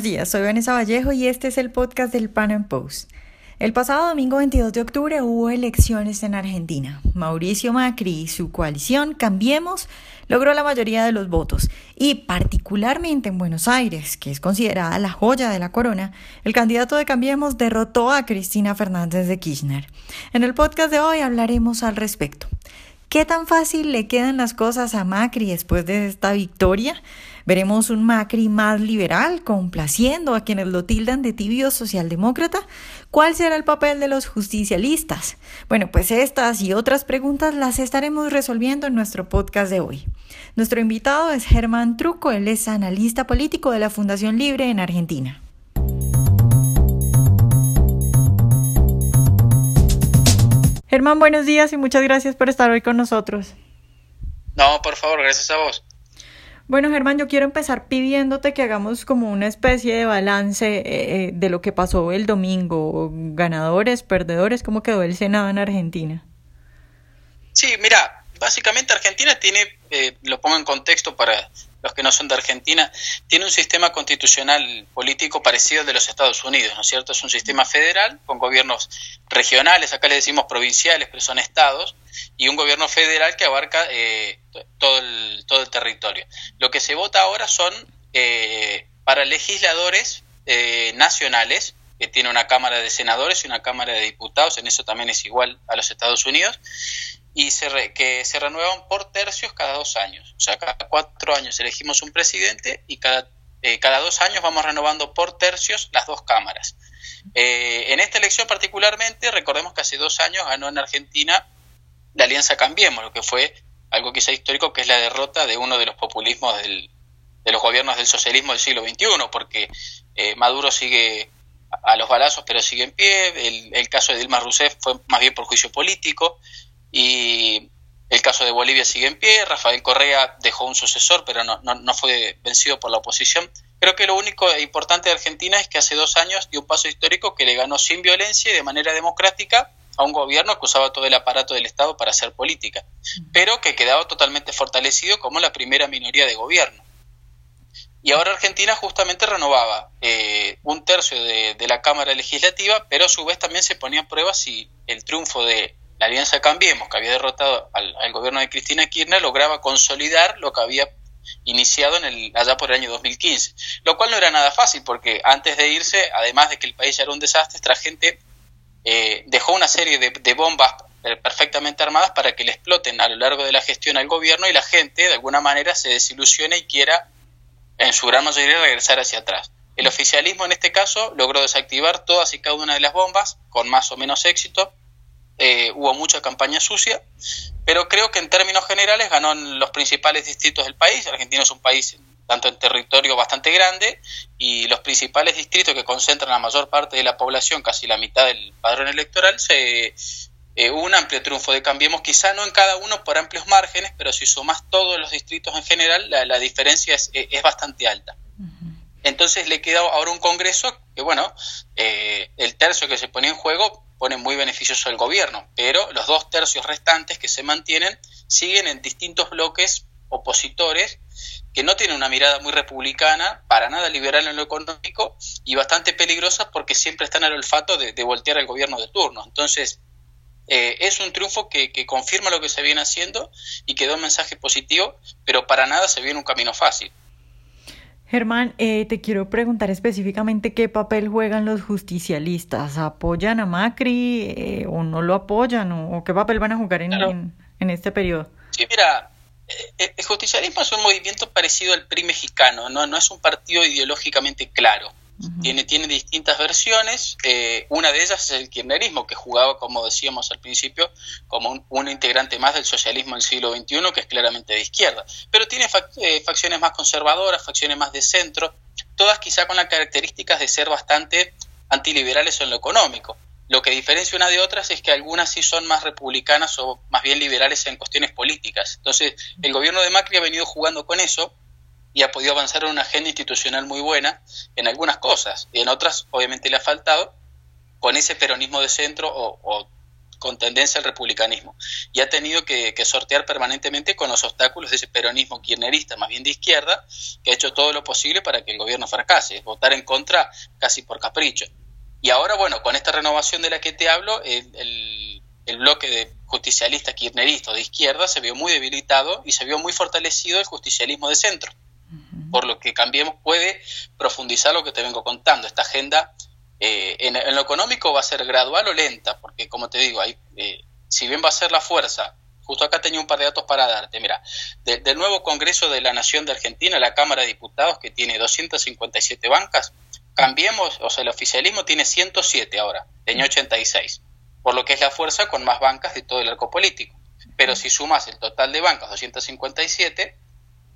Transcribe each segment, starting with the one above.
buenos días. Soy Vanessa Vallejo y este es el podcast del Pan Am Post. El pasado domingo 22 de octubre hubo elecciones en Argentina. Mauricio Macri y su coalición Cambiemos logró la mayoría de los votos y particularmente en Buenos Aires, que es considerada la joya de la corona, el candidato de Cambiemos derrotó a Cristina Fernández de Kirchner. En el podcast de hoy hablaremos al respecto. ¿Qué tan fácil le quedan las cosas a Macri después de esta victoria? ¿Veremos un Macri más liberal, complaciendo a quienes lo tildan de tibio socialdemócrata? ¿Cuál será el papel de los justicialistas? Bueno, pues estas y otras preguntas las estaremos resolviendo en nuestro podcast de hoy. Nuestro invitado es Germán Truco, él es analista político de la Fundación Libre en Argentina. Germán, buenos días y muchas gracias por estar hoy con nosotros. No, por favor, gracias a vos. Bueno, Germán, yo quiero empezar pidiéndote que hagamos como una especie de balance eh, eh, de lo que pasó el domingo. Ganadores, perdedores, ¿cómo quedó el Senado en Argentina? Sí, mira, básicamente Argentina tiene, eh, lo pongo en contexto para los que no son de Argentina, tiene un sistema constitucional político parecido al de los Estados Unidos, ¿no es cierto? Es un sistema federal con gobiernos regionales, acá le decimos provinciales, pero son estados, y un gobierno federal que abarca eh, todo, el, todo el territorio. Lo que se vota ahora son eh, para legisladores eh, nacionales, que tiene una Cámara de Senadores y una Cámara de Diputados, en eso también es igual a los Estados Unidos, y se que se renuevan por tercios cada dos años. O sea, cada cuatro años elegimos un presidente y cada, eh, cada dos años vamos renovando por tercios las dos cámaras. Eh, en esta elección particularmente, recordemos que hace dos años ganó en Argentina la Alianza Cambiemos, lo que fue algo quizá histórico, que es la derrota de uno de los populismos del, de los gobiernos del socialismo del siglo XXI, porque eh, Maduro sigue a los balazos, pero sigue en pie. El, el, caso de Dilma Rousseff fue más bien por juicio político y el caso de Bolivia sigue en pie, Rafael Correa dejó un sucesor, pero no, no, fue vencido por la oposición. Creo que lo único importante de Argentina es que hace dos años dio un paso histórico que le ganó sin violencia y de manera democrática a un gobierno que usaba todo el aparato del Estado para hacer política, pero que quedaba totalmente fortalecido como la primera minoría de gobierno. Y ahora Argentina justamente renovaba eh, un tercio de, de, la Cámara Legislativa, pero a su vez también se ponía en prueba si el triunfo de la Alianza Cambiemos, que había derrotado al, gobierno de Cristina Kirchner, lograba consolidar lo que había iniciado en el, allá por el año 2015, lo cual no era nada fácil porque antes de irse, además de que el país ya era un desastre, esta gente eh, dejó una serie de, bombas perfectamente armadas para que le exploten a lo largo de la gestión al gobierno y la gente de alguna manera se desilusione y quiera en su gran mayoría regresar hacia atrás. El oficialismo en este caso logró desactivar todas y cada una de las bombas con más o menos éxito eh, hubo mucha campaña sucia, pero creo que en términos generales ganó en los principales distritos del país. Argentina es un país tanto en territorio bastante grande y los principales distritos que concentran la mayor parte de la población, casi la mitad del padrón electoral, se, eh, un amplio triunfo de Cambiemos, quizá no en cada uno por amplios márgenes, pero si sumas todos los distritos en general, la, diferencia es, es, bastante alta. Entonces le queda ahora un Congreso que, bueno, eh, el tercio que se pone en juego pone muy beneficioso al gobierno, pero los dos tercios restantes que se mantienen siguen en distintos bloques opositores que no tienen una mirada muy republicana, para nada liberal en lo económico y bastante peligrosa porque siempre están al olfato de, voltear al gobierno de turno. Entonces, eh, es un triunfo que, que, confirma lo que se viene haciendo y que da un mensaje positivo, pero para nada se viene un camino fácil. Germán, eh, te quiero preguntar específicamente qué papel juegan los justicialistas. ¿Apoyan a Macri eh, o no lo apoyan? O, qué papel van a jugar en, en, este periodo? Sí, mira, eh, el justicialismo es un movimiento parecido al PRI mexicano, no, no es un partido ideológicamente claro tiene, tiene distintas versiones. Eh, una de ellas es el kirchnerismo, que jugaba, como decíamos al principio, como un, integrante más del socialismo del siglo XXI, que es claramente de izquierda. Pero tiene eh, facciones más conservadoras, facciones más de centro, todas quizá con las características de ser bastante antiliberales en lo económico. Lo que diferencia una de otras es que algunas sí son más republicanas o más bien liberales en cuestiones políticas. Entonces, el gobierno de Macri ha venido jugando con eso y ha podido avanzar en una agenda institucional muy buena en algunas cosas y en otras obviamente le ha faltado con ese peronismo de centro o, con tendencia al republicanismo y ha tenido que, sortear permanentemente con los obstáculos de ese peronismo kirchnerista, más bien de izquierda, que ha hecho todo lo posible para que el gobierno fracase, votar en contra casi por capricho. Y ahora, bueno, con esta renovación de la que te hablo, el, bloque de justicialista kirchnerista de izquierda se vio muy debilitado y se vio muy fortalecido el justicialismo de centro. Por lo que Cambiemos puede profundizar lo que te vengo contando, esta agenda eh, en, lo económico va a ser gradual o lenta, porque como te digo, hay, eh, si bien va a ser la fuerza, justo acá tenía un par de datos para darte, mira, del nuevo Congreso de la Nación de Argentina, la Cámara de Diputados, que tiene 257 bancas, cambiemos, o sea, el oficialismo tiene 107 ahora, tenía 86, por lo que es la fuerza con más bancas de todo el arco político. Pero si sumas el total de bancas, 257,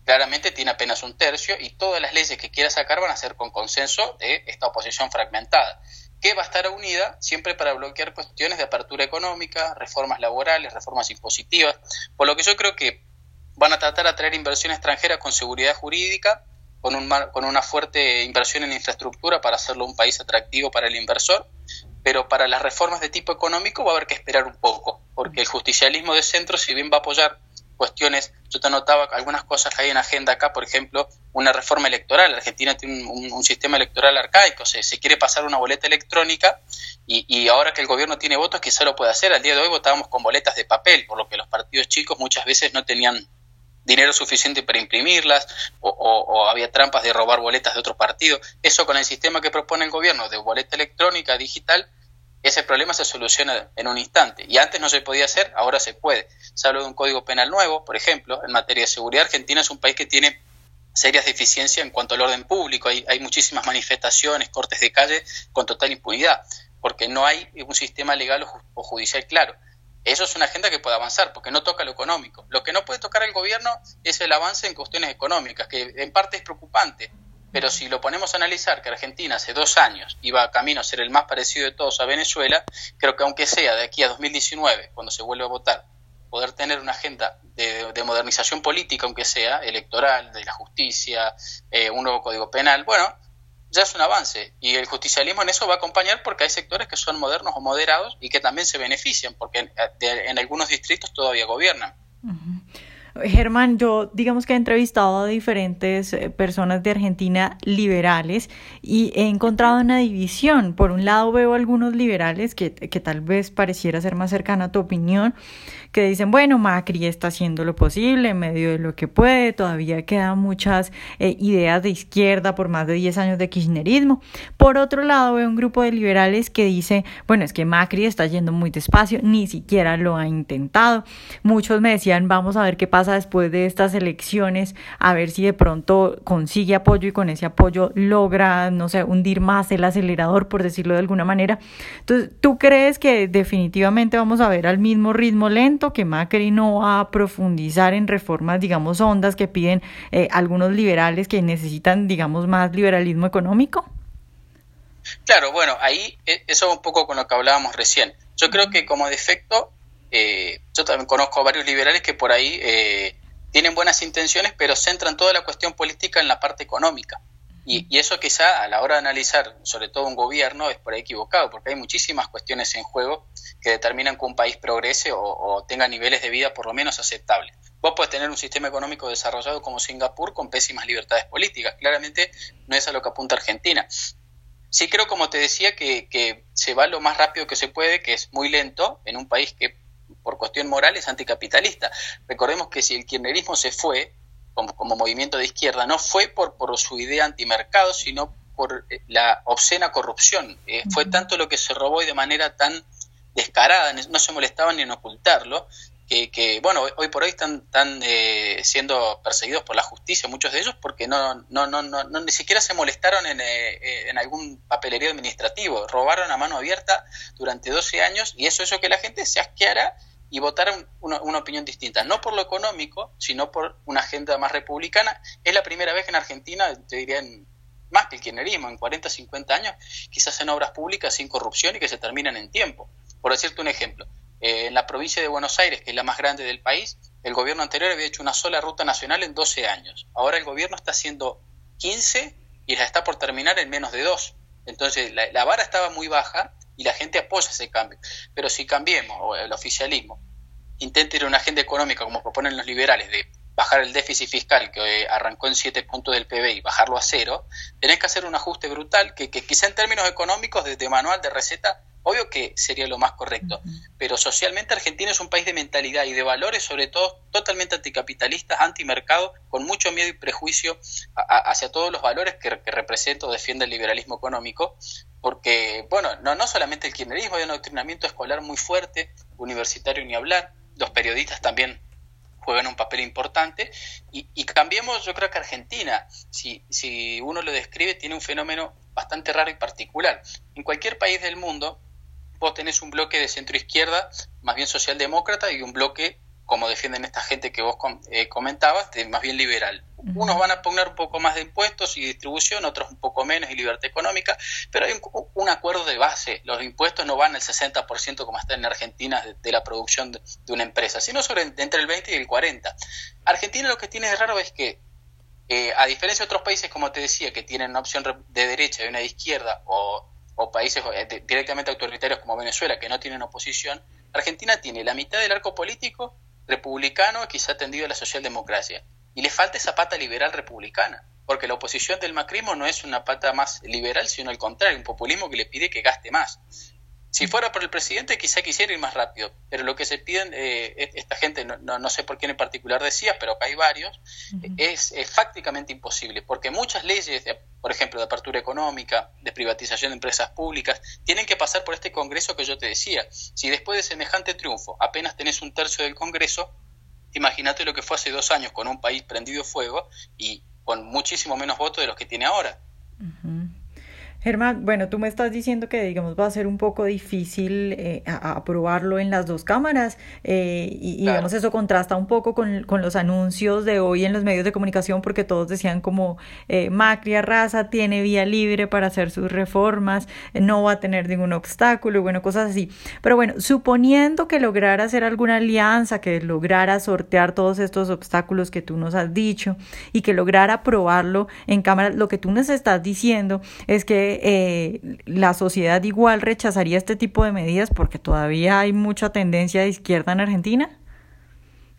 claramente tiene apenas un tercio y todas las leyes que quiera sacar van a ser con consenso de esta oposición fragmentada, que va a estar unida siempre para bloquear cuestiones de apertura económica, reformas laborales, reformas impositivas, por lo que yo creo que van a tratar de atraer inversión extranjera con seguridad jurídica, con, un, con una fuerte inversión en infraestructura para hacerlo un país atractivo para el inversor, pero para las reformas de tipo económico va a haber que esperar un poco, porque el justicialismo de centro, si bien va a apoyar cuestiones, yo te anotaba algunas cosas que hay en agenda acá, por ejemplo, una reforma electoral. Argentina tiene un, sistema electoral arcaico, se, quiere pasar una boleta electrónica y, y, ahora que el gobierno tiene votos quizá lo puede hacer. Al día de hoy votábamos con boletas de papel, por lo que los partidos chicos muchas veces no tenían dinero suficiente para imprimirlas o, o, había trampas de robar boletas de otro partido. Eso con el sistema que propone el gobierno de boleta electrónica digital ese problema se soluciona en un instante. Y antes no se podía hacer, ahora se puede. Se habla de un código penal nuevo, por ejemplo, en materia de seguridad. Argentina es un país que tiene serias deficiencias en cuanto al orden público. Hay, hay muchísimas manifestaciones, cortes de calle con total impunidad, porque no hay un sistema legal o judicial claro. Eso es una agenda que puede avanzar, porque no toca lo económico. Lo que no puede tocar el gobierno es el avance en cuestiones económicas, que en parte es preocupante, pero si lo ponemos a analizar que Argentina hace dos años iba camino a ser el más parecido de todos a Venezuela, creo que aunque sea de aquí a 2019, cuando se vuelva a votar, poder tener una agenda de, modernización política, aunque sea electoral, de la justicia, eh, un nuevo código penal, bueno, ya es un avance. Y el justicialismo en eso va a acompañar porque hay sectores que son modernos o moderados y que también se benefician, porque en, en algunos distritos todavía gobiernan. Germán, yo digamos que he entrevistado a diferentes eh, personas de Argentina liberales y he encontrado una división. Por un lado veo algunos liberales que tal vez pareciera ser más cercana a tu opinión, que dicen, bueno, Macri está haciendo lo posible en medio de lo que puede, todavía quedan muchas eh, ideas de izquierda por más de 10 años de kirchnerismo. Por otro lado, veo un grupo de liberales que dice, bueno, es que Macri está yendo muy despacio, ni siquiera lo ha intentado. Muchos me decían, vamos a ver qué pasa después de estas elecciones, a ver si de pronto consigue apoyo y con ese apoyo logra, no sé, hundir más el acelerador, por decirlo de alguna manera. Entonces, ¿tú crees que definitivamente vamos a ver al mismo ritmo lento? Que Macri no va a profundizar en reformas, digamos, hondas que piden eh, algunos liberales que necesitan, digamos, más liberalismo económico? Claro, bueno, ahí eh, eso un poco con lo que hablábamos recién. Yo creo que como defecto, eh, yo también conozco a varios liberales que por ahí tienen buenas intenciones, pero centran toda la cuestión política en la parte económica. Y, eso quizá a la hora de analizar, sobre todo un gobierno, es por ahí equivocado, porque hay muchísimas cuestiones en juego que determinan que un país progrese o, tenga niveles de vida por lo menos aceptables. Vos podés tener un sistema económico desarrollado como Singapur con pésimas libertades políticas. Claramente no es a lo que apunta Argentina. Sí creo, como te decía, que, que se va lo más rápido que se puede, que es muy lento en un país que por cuestión moral es anticapitalista. Recordemos que si el kirchnerismo se fue, como, movimiento de izquierda, no fue por, por su idea antimercado, sino por eh, la obscena corrupción. Eh, fue tanto lo que se robó y de manera tan descarada, no se molestaban ni en ocultarlo, que, que bueno, hoy por hoy están, están eh, siendo perseguidos por la justicia, muchos de ellos, porque no, no, no, no, ni siquiera se molestaron en, en algún papelería administrativo, robaron a mano abierta durante 12 años y eso hizo que la gente se asqueara y votar una, una, opinión distinta, no por lo económico, sino por una agenda más republicana. Es la primera vez que en Argentina, te diría, en, más que el kirchnerismo, en 40, 50 años, quizás en obras públicas sin corrupción y que se terminan en tiempo. Por decirte un ejemplo, eh, en la provincia de Buenos Aires, que es la más grande del país, el gobierno anterior había hecho una sola ruta nacional en 12 años. Ahora el gobierno está haciendo 15 y la está por terminar en menos de dos. Entonces la, vara estaba muy baja y la gente apoya ese cambio. Pero si cambiemos, o el oficialismo, intenta ir a una agenda económica como proponen los liberales, de bajar el déficit fiscal que eh, arrancó en 7 puntos del PBI, bajarlo a cero, tenés que hacer un ajuste brutal que, que quizá en términos económicos, desde manual de receta, Obvio que sería lo más correcto, pero socialmente Argentina es un país de mentalidad y de valores, sobre todo totalmente anticapitalistas, antimercado, con mucho miedo y prejuicio hacia todos los valores que, representa o defiende el liberalismo económico, porque, bueno, no, no solamente el kirchnerismo, hay un adoctrinamiento escolar muy fuerte, universitario ni hablar, los periodistas también juegan un papel importante. Y, y, cambiemos, yo creo que Argentina, si, si uno lo describe, tiene un fenómeno bastante raro y particular. En cualquier país del mundo, vos tenés un bloque de centro izquierda, más bien socialdemócrata, y un bloque, como defienden esta gente que vos eh, comentabas, de más bien liberal. Unos van a poner un poco más de impuestos y distribución, otros un poco menos y libertad económica, pero hay un, acuerdo de base. Los impuestos no van al 60% como está en Argentina de, la producción de, una empresa, sino sobre entre el 20 y el 40%. Argentina lo que tiene de raro es que eh, a diferencia de otros países, como te decía, que tienen una opción de derecha y una de izquierda, o o países eh, directamente autoritarios como Venezuela, que no tienen oposición, Argentina tiene la mitad del arco político republicano, quizá tendido a la socialdemocracia. Y le falta esa pata liberal republicana, porque la oposición del macrismo no es una pata más liberal, sino al contrario, un populismo que le pide que gaste más. Si fuera por el presidente, quizá quisiera ir más rápido, pero lo que se piden, eh, esta gente, no, no, sé por quién en particular decía, pero acá hay varios, es, fácticamente imposible, porque muchas leyes, por ejemplo, de apertura económica, de privatización de empresas públicas, tienen que pasar por este Congreso que yo te decía. Si después de semejante triunfo apenas tenés un tercio del Congreso, imagínate lo que fue hace dos años con un país prendido fuego y con muchísimo menos votos de los que tiene ahora. Germán, bueno, tú me estás diciendo que, digamos, va a ser un poco difícil eh, aprobarlo en las dos cámaras eh, y, digamos, eso contrasta un poco con, con, los anuncios de hoy en los medios de comunicación porque todos decían como eh, Macri Arrasa tiene vía libre para hacer sus reformas, no va a tener ningún obstáculo y bueno, cosas así. Pero bueno, suponiendo que lograra hacer alguna alianza, que lograra sortear todos estos obstáculos que tú nos has dicho y que lograra aprobarlo en cámara, lo que tú nos estás diciendo es que eh, la sociedad igual rechazaría este tipo de medidas porque todavía hay mucha tendencia de izquierda en Argentina?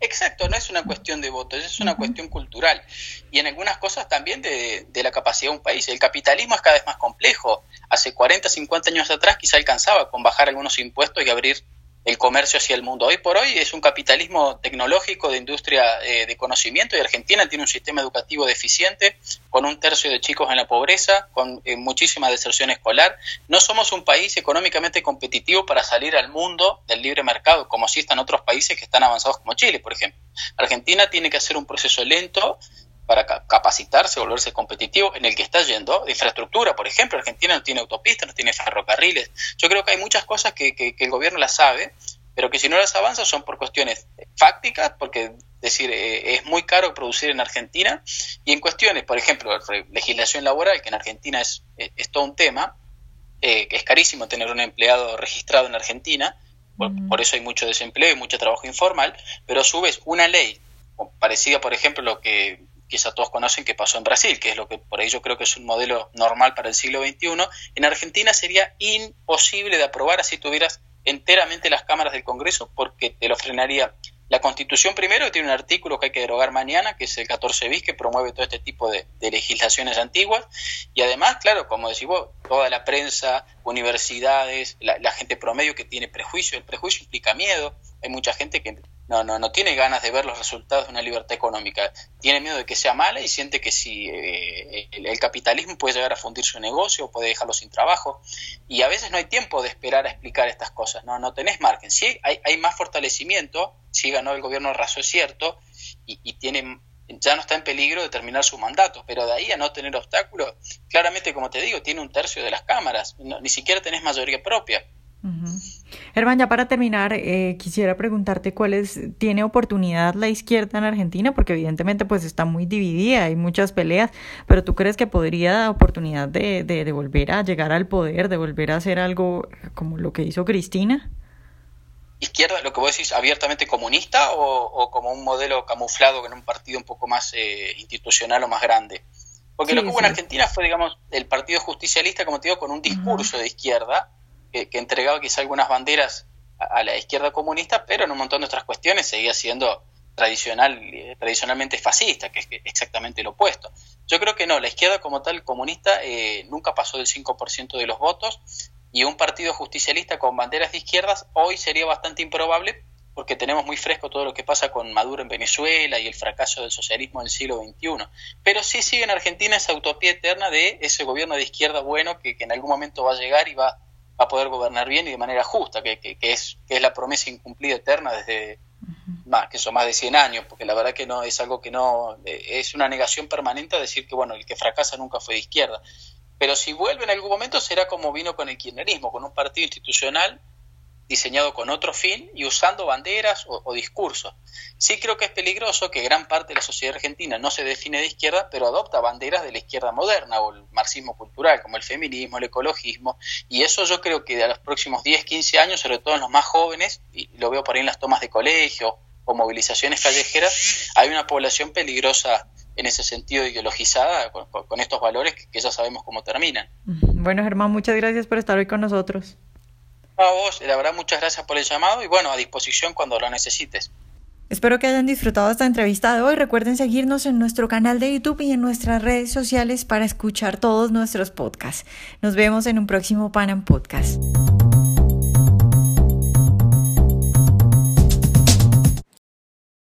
Exacto, no es una cuestión de votos, es una cuestión cultural y en algunas cosas también de, de, la capacidad de un país. El capitalismo es cada vez más complejo. Hace 40, 50 años atrás quizá alcanzaba con bajar algunos impuestos y abrir el comercio hacia el mundo. Hoy por hoy es un capitalismo tecnológico de industria eh, de conocimiento y Argentina tiene un sistema educativo deficiente, con un tercio de chicos en la pobreza, con eh, muchísima deserción escolar. No somos un país económicamente competitivo para salir al mundo del libre mercado, como si están otros países que están avanzados como Chile, por ejemplo. Argentina tiene que hacer un proceso lento para capacitarse, volverse competitivo, en el que está yendo, de infraestructura, por ejemplo, Argentina no tiene autopistas, no tiene ferrocarriles. Yo creo que hay muchas cosas que, el gobierno las sabe, pero que si no las avanza son por cuestiones fácticas, porque decir, eh, es muy caro producir en Argentina, y en cuestiones, por ejemplo, legislación laboral, que en Argentina es, es todo un tema, eh, que es carísimo tener un empleado registrado en Argentina, por, por, eso hay mucho desempleo y mucho trabajo informal, pero a su vez una ley parecida, por ejemplo, lo que quizá todos conocen que pasó en Brasil, que es lo que por ahí yo creo que es un modelo normal para el siglo XXI, en Argentina sería imposible de aprobar así tuvieras enteramente las cámaras del Congreso porque te lo frenaría la Constitución primero tiene un artículo que hay que derogar mañana, que es el 14 bis, que promueve todo este tipo de, legislaciones antiguas. Y además, claro, como decís vos, toda la prensa, universidades, la, la, gente promedio que tiene prejuicio, el prejuicio implica miedo. Hay mucha gente que no, no, no tiene ganas de ver los resultados de una libertad económica, tiene miedo de que sea mala y siente que si eh, el, capitalismo puede llegar a fundir su negocio, puede dejarlo sin trabajo, y a veces no hay tiempo de esperar a explicar estas cosas, no, no tenés margen, sí hay, hay más fortalecimiento, sí ganó el gobierno raso es cierto, y, tiene ya no está en peligro de terminar su mandato, pero de ahí a no tener obstáculos, claramente, como te digo, tiene un tercio de las cámaras, ni siquiera tenés mayoría propia. Germán, ya para terminar, eh, quisiera preguntarte cuál es, ¿tiene oportunidad la izquierda en Argentina? Porque evidentemente pues está muy dividida, hay muchas peleas, pero ¿tú crees que podría dar oportunidad de, de, volver a llegar al poder, de volver a hacer algo como lo que hizo Cristina? izquierda, lo que vos decís, abiertamente comunista o, como un modelo camuflado en un partido un poco más eh, institucional o más grande? Porque lo que hubo en Argentina fue, digamos, el Partido Justicialista, como te digo, con un discurso de izquierda que, entregaba quizá algunas banderas a, la izquierda comunista, pero en un montón de otras cuestiones seguía siendo tradicional, eh, tradicionalmente fascista, que es exactamente lo opuesto. Yo creo que no, la izquierda como tal comunista eh, nunca pasó del 5% de los votos y un partido justicialista con banderas de izquierdas hoy sería bastante improbable porque tenemos muy fresco todo lo que pasa con Maduro en Venezuela y el fracaso del socialismo en el siglo XXI. Pero sí sigue en Argentina esa utopía eterna de ese gobierno de izquierda bueno que, en algún momento va a llegar y va, a poder gobernar bien y de manera justa, que, que, es, que es la promesa incumplida eterna desde más que son más de 100 años, porque la verdad que no es algo que no eh, es una negación permanente a decir que bueno, el que fracasa nunca fue de izquierda. Pero si vuelve en algún momento será como vino con el kirchnerismo, con un partido institucional diseñado con otro fin y usando banderas o, discursos. Sí creo que es peligroso que gran parte de la sociedad argentina no se define de izquierda, pero adopta banderas de la izquierda moderna o el marxismo cultural, como el feminismo, el ecologismo, y eso yo creo que de los próximos 10, 15 años, sobre todo en los más jóvenes, y lo veo por ahí en las tomas de colegio o movilizaciones callejeras, hay una población peligrosa en ese sentido ideologizada con, estos valores que ya sabemos cómo terminan. Bueno, Germán, muchas gracias por estar hoy con nosotros. A vos, la verdad, muchas gracias por el llamado y bueno, a disposición cuando lo necesites. Espero que hayan disfrutado esta entrevista de hoy. Recuerden seguirnos en nuestro canal de YouTube y en nuestras redes sociales para escuchar todos nuestros podcasts. Nos vemos en un próximo Panam Podcast.